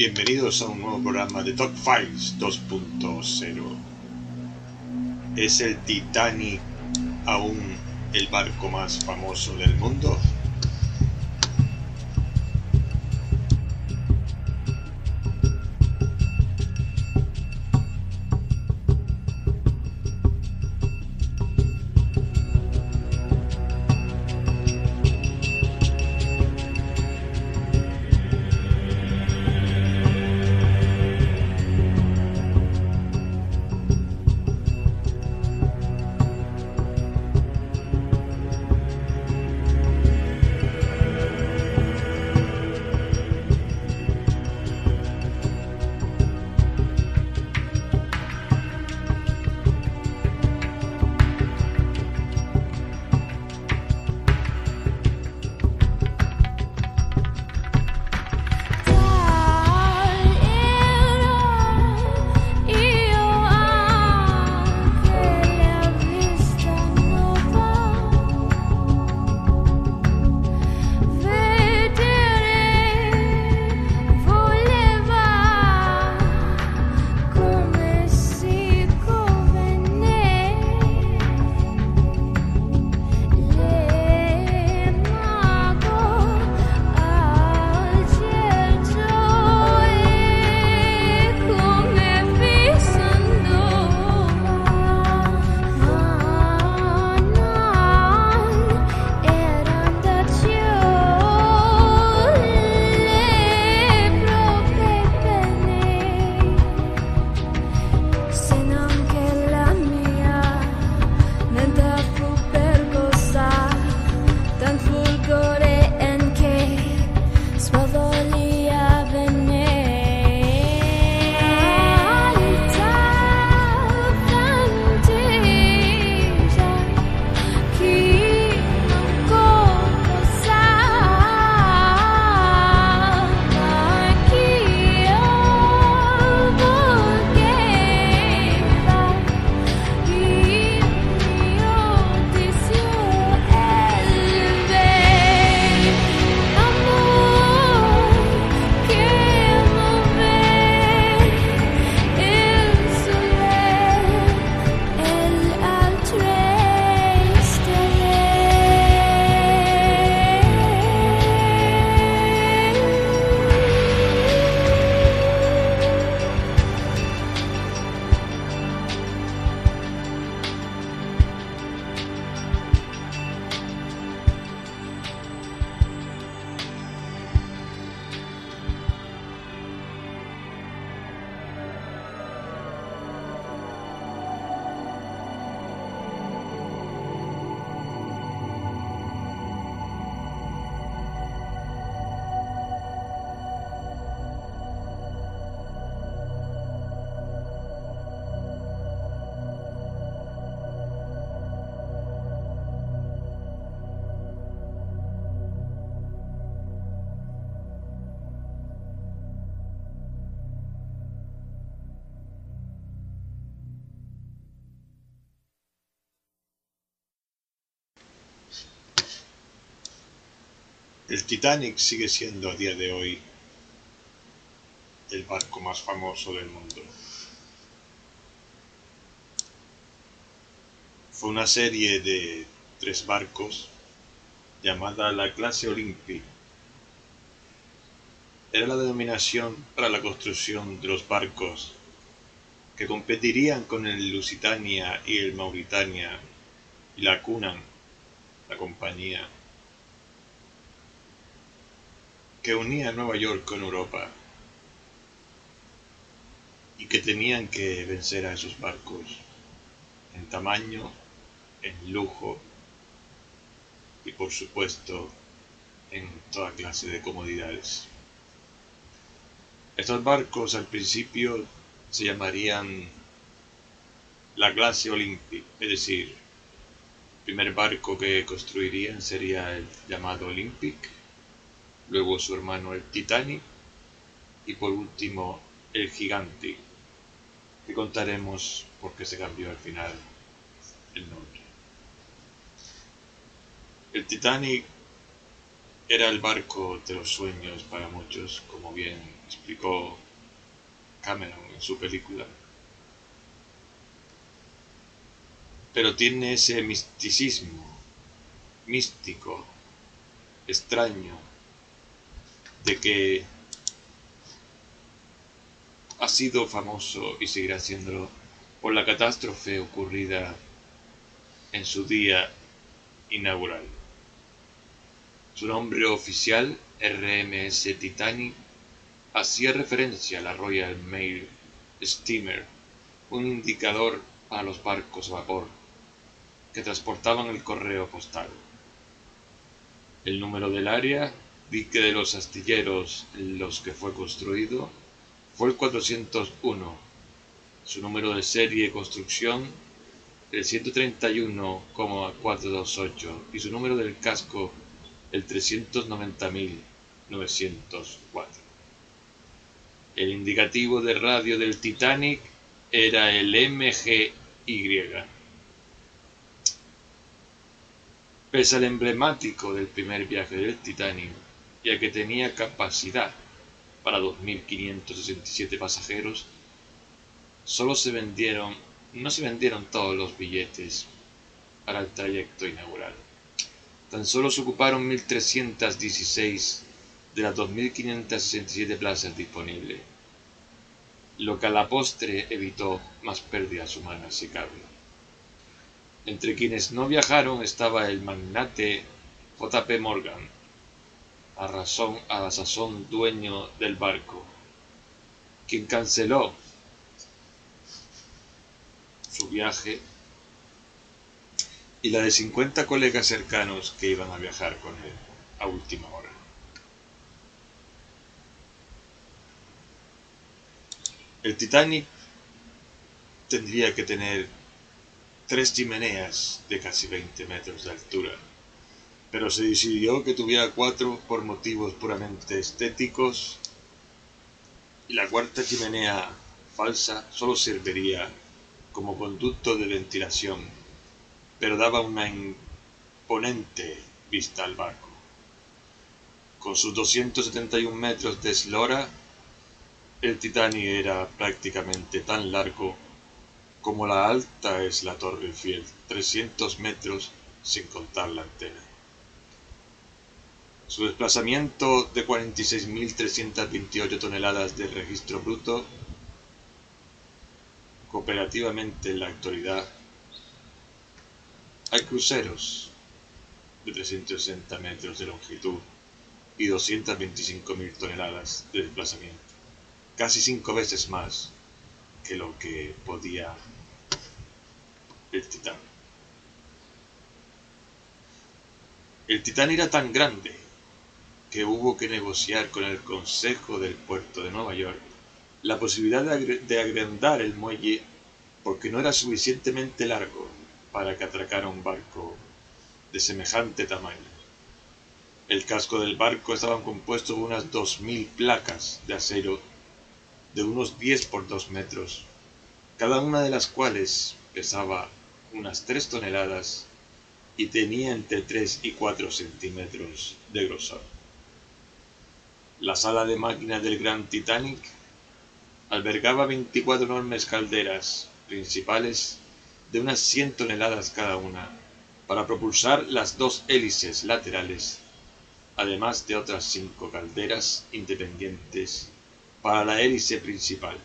Bienvenidos a un nuevo programa de Top Files 2.0. ¿Es el Titanic aún el barco más famoso del mundo? El Titanic sigue siendo a día de hoy el barco más famoso del mundo. Fue una serie de tres barcos llamada la clase Olympic. Era la denominación para la construcción de los barcos que competirían con el Lusitania y el Mauritania y la Cunard, la compañía que unía Nueva York con Europa y que tenían que vencer a esos barcos en tamaño, en lujo y por supuesto en toda clase de comodidades. Estos barcos al principio se llamarían la clase Olympic, es decir, el primer barco que construirían sería el llamado Olympic, luego su hermano el Titanic y por último el Gigante, que contaremos por qué se cambió al final el nombre. El Titanic era el barco de los sueños para muchos, como bien explicó Cameron en su película. Pero tiene ese misticismo, místico, extraño, de que ha sido famoso y seguirá siéndolo por la catástrofe ocurrida en su día inaugural. Su nombre oficial, RMS Titanic, hacía referencia a la Royal Mail Steamer, un indicador para los barcos a vapor que transportaban el correo postal. El número del área, dique de los astilleros en los que fue construido, fue el 401. Su número de serie y construcción, el 131,428 y su número del casco el 390.904. El indicativo de radio del Titanic era el MGY. Pese al emblemático del primer viaje del Titanic, ya que tenía capacidad para 2.567 pasajeros, solo se vendieron, no se vendieron todos los billetes para el trayecto inaugural. Tan solo se ocuparon 1.316 de las 2.567 plazas disponibles, lo que a la postre evitó más pérdidas humanas y carga. Entre quienes no viajaron estaba el magnate J.P. Morgan, a, razón, a la sazón dueño del barco, quien canceló su viaje y la de 50 colegas cercanos que iban a viajar con él a última hora. El Titanic tendría que tener tres chimeneas de casi 20 metros de altura, pero se decidió que tuviera cuatro por motivos puramente estéticos y la cuarta chimenea falsa solo serviría como conducto de ventilación pero daba una imponente vista al barco. Con sus 271 metros de eslora, el Titanic era prácticamente tan largo como la alta es la Torre Eiffel, 300 metros sin contar la antena. Su desplazamiento de 46.328 toneladas de registro bruto, cooperativamente en la actualidad hay cruceros de 360 metros de longitud y 225.000 toneladas de desplazamiento, casi cinco veces más que lo que podía el Titán. El Titán era tan grande que hubo que negociar con el Consejo del Puerto de Nueva York la posibilidad de agrandar el muelle porque no era suficientemente largo para que atracara un barco de semejante tamaño. El casco del barco estaba compuesto de unas dos mil placas de acero de unos 10 por 2 metros, cada una de las cuales pesaba unas 3 toneladas y tenía entre 3 y 4 centímetros de grosor. La sala de máquinas del Gran Titanic albergaba 24 enormes calderas principales de unas 100 toneladas cada una para propulsar las dos hélices laterales, además de otras cinco calderas independientes para la hélice principal.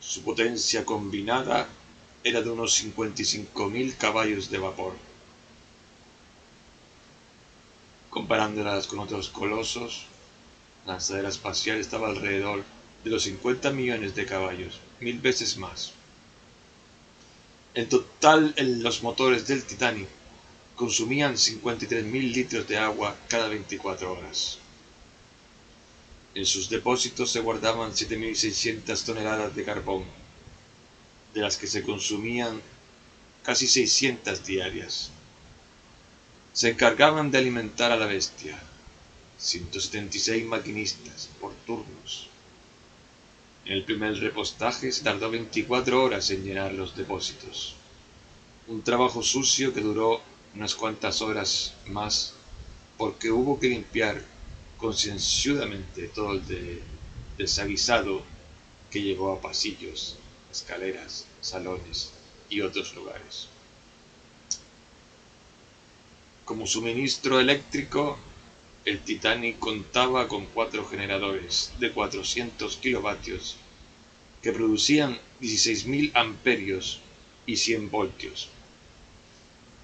Su potencia combinada era de unos 55.000 caballos de vapor. Comparándolas con otros colosos, la lanzadera espacial estaba alrededor de los 50 millones de caballos, mil veces más. En total, los motores del Titanic consumían 53.000 litros de agua cada 24 horas. En sus depósitos se guardaban 7.600 toneladas de carbón, de las que se consumían casi 600 diarias. Se encargaban de alimentar a la bestia, 176 maquinistas por turnos. El primer repostaje se tardó 24 horas en llenar los depósitos. Un trabajo sucio que duró unas cuantas horas más porque hubo que limpiar concienzudamente todo el desaguisado que llegó a pasillos, escaleras, salones y otros lugares. Como suministro eléctrico, el Titanic contaba con cuatro generadores de 400 kilovatios que producían 16.000 amperios y 100 voltios.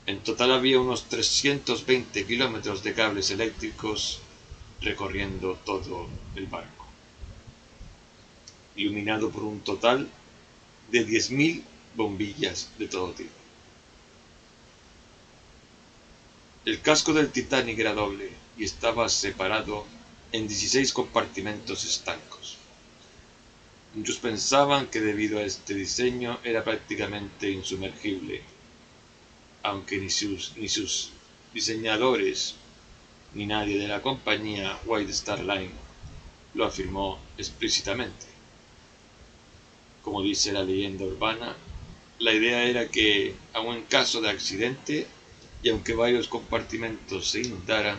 En total había unos 320 kilómetros de cables eléctricos recorriendo todo el barco, iluminado por un total de 10.000 bombillas de todo tipo. El casco del Titanic era doble y estaba separado en 16 compartimentos estancos. Muchos pensaban que debido a este diseño era prácticamente insumergible, aunque ni sus, ni sus diseñadores ni nadie de la compañía White Star Line lo afirmó explícitamente. Como dice la leyenda urbana, la idea era que, aun en caso de accidente, y aunque varios compartimentos se inundaran,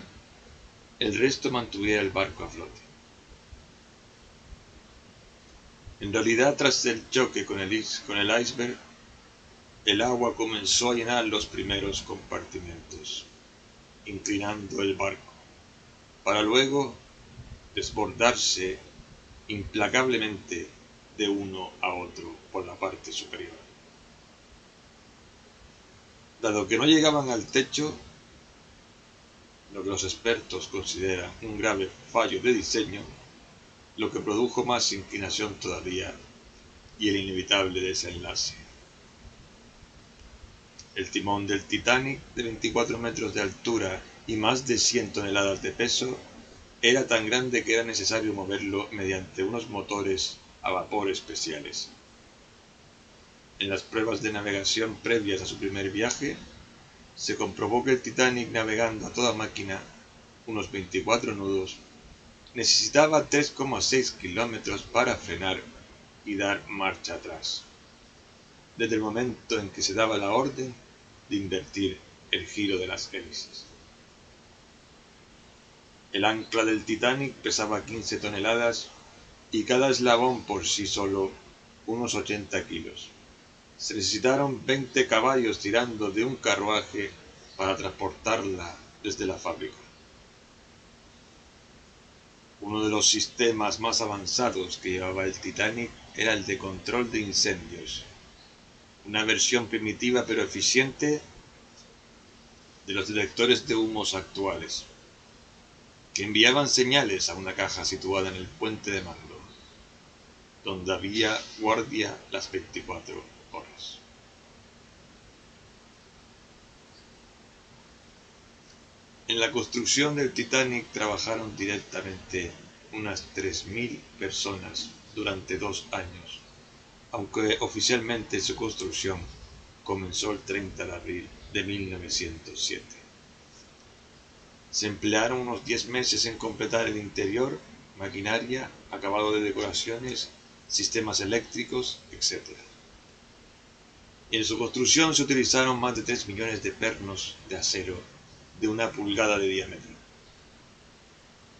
el resto mantuviera el barco a flote. En realidad, tras el choque con el, con el iceberg, el agua comenzó a llenar los primeros compartimentos, inclinando el barco, para luego desbordarse implacablemente de uno a otro por la parte superior. Dado que no llegaban al techo, lo que los expertos consideran un grave fallo de diseño, lo que produjo más inclinación todavía y el inevitable desenlace. El timón del Titanic, de 24 metros de altura y más de 100 toneladas de peso, era tan grande que era necesario moverlo mediante unos motores a vapor especiales. En las pruebas de navegación previas a su primer viaje, se comprobó que el Titanic navegando a toda máquina, unos 24 nudos, necesitaba 3,6 kilómetros para frenar y dar marcha atrás, desde el momento en que se daba la orden de invertir el giro de las hélices. El ancla del Titanic pesaba 15 toneladas y cada eslabón por sí solo unos 80 kilos se necesitaron 20 caballos tirando de un carruaje para transportarla desde la fábrica. Uno de los sistemas más avanzados que llevaba el Titanic era el de control de incendios, una versión primitiva pero eficiente de los detectores de humos actuales, que enviaban señales a una caja situada en el puente de mando, donde había guardia las 24 en la construcción del Titanic trabajaron directamente unas 3.000 personas durante dos años, aunque oficialmente su construcción comenzó el 30 de abril de 1907. Se emplearon unos 10 meses en completar el interior, maquinaria, acabado de decoraciones, sistemas eléctricos, etc. En su construcción se utilizaron más de 3 millones de pernos de acero de una pulgada de diámetro.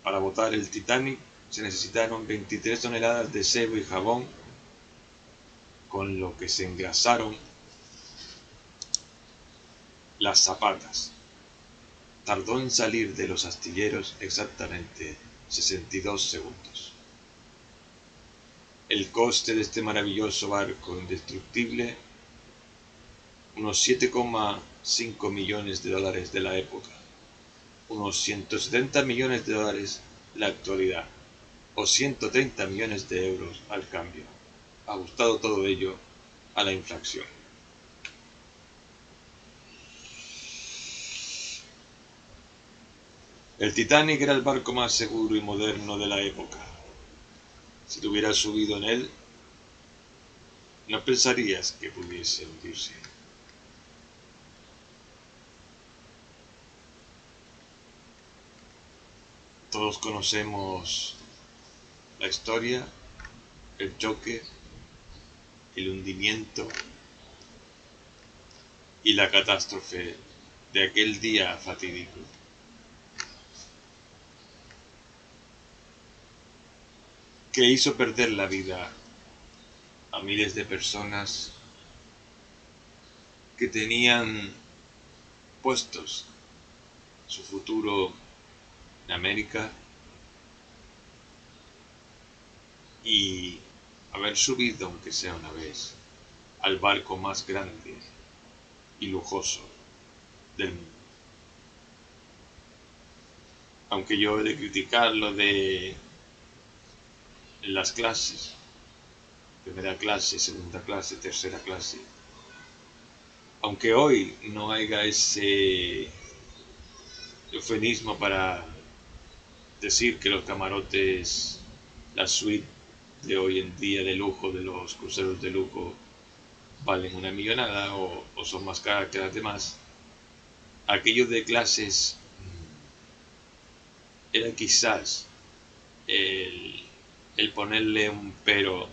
Para botar el Titanic se necesitaron 23 toneladas de cebo y jabón, con lo que se engrasaron las zapatas. Tardó en salir de los astilleros exactamente 62 segundos. El coste de este maravilloso barco indestructible unos 7,5 millones de dólares de la época, unos 170 millones de dólares la actualidad, o 130 millones de euros al cambio, ajustado todo ello a la inflación. El Titanic era el barco más seguro y moderno de la época. Si te hubieras subido en él, no pensarías que pudiese hundirse. Todos conocemos la historia, el choque, el hundimiento y la catástrofe de aquel día fatídico. que hizo perder la vida a miles de personas que tenían puestos su futuro en América y haber subido, aunque sea una vez, al barco más grande y lujoso del mundo. Aunque yo he de criticar lo de las clases, primera clase, segunda clase, tercera clase, aunque hoy no haya ese eufemismo para decir que los camarotes, la suite de hoy en día de lujo, de los cruceros de lujo, valen una millonada o, son más caras que las demás, aquellos de clases mm, era quizás el, el ponerle un pero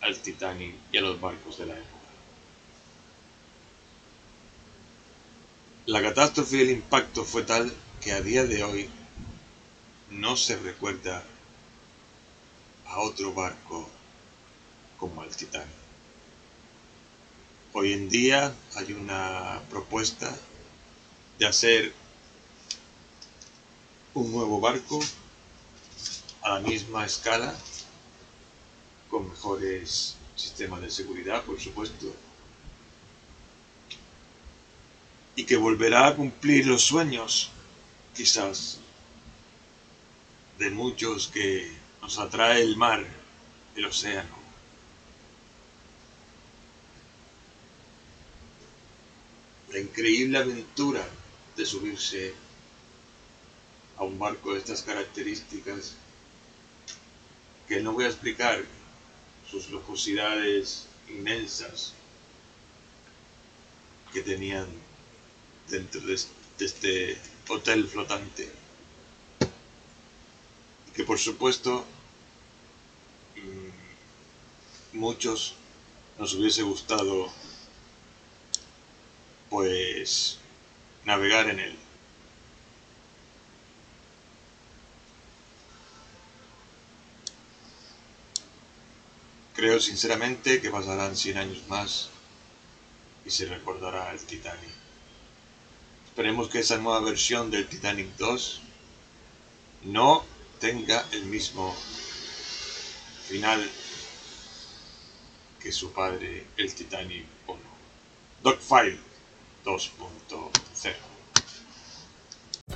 al Titanic y a los barcos de la época. La catástrofe y el impacto fue tal que a día de hoy no se recuerda a otro barco como el Titanic. Hoy en día hay una propuesta de hacer un nuevo barco a la misma escala, con mejores sistemas de seguridad, por supuesto, y que volverá a cumplir los sueños, quizás, de muchos que nos atrae el mar, el océano. La increíble aventura de subirse a un barco de estas características, que no voy a explicar sus lujosidades inmensas que tenían dentro de este hotel flotante que por supuesto mm, muchos nos hubiese gustado pues navegar en él. Creo sinceramente que pasarán 100 años más y se recordará el Titanic. Esperemos que esa nueva versión del Titanic 2 no tenga el mismo final que su padre, el Titanic 1. Dogfile 2.0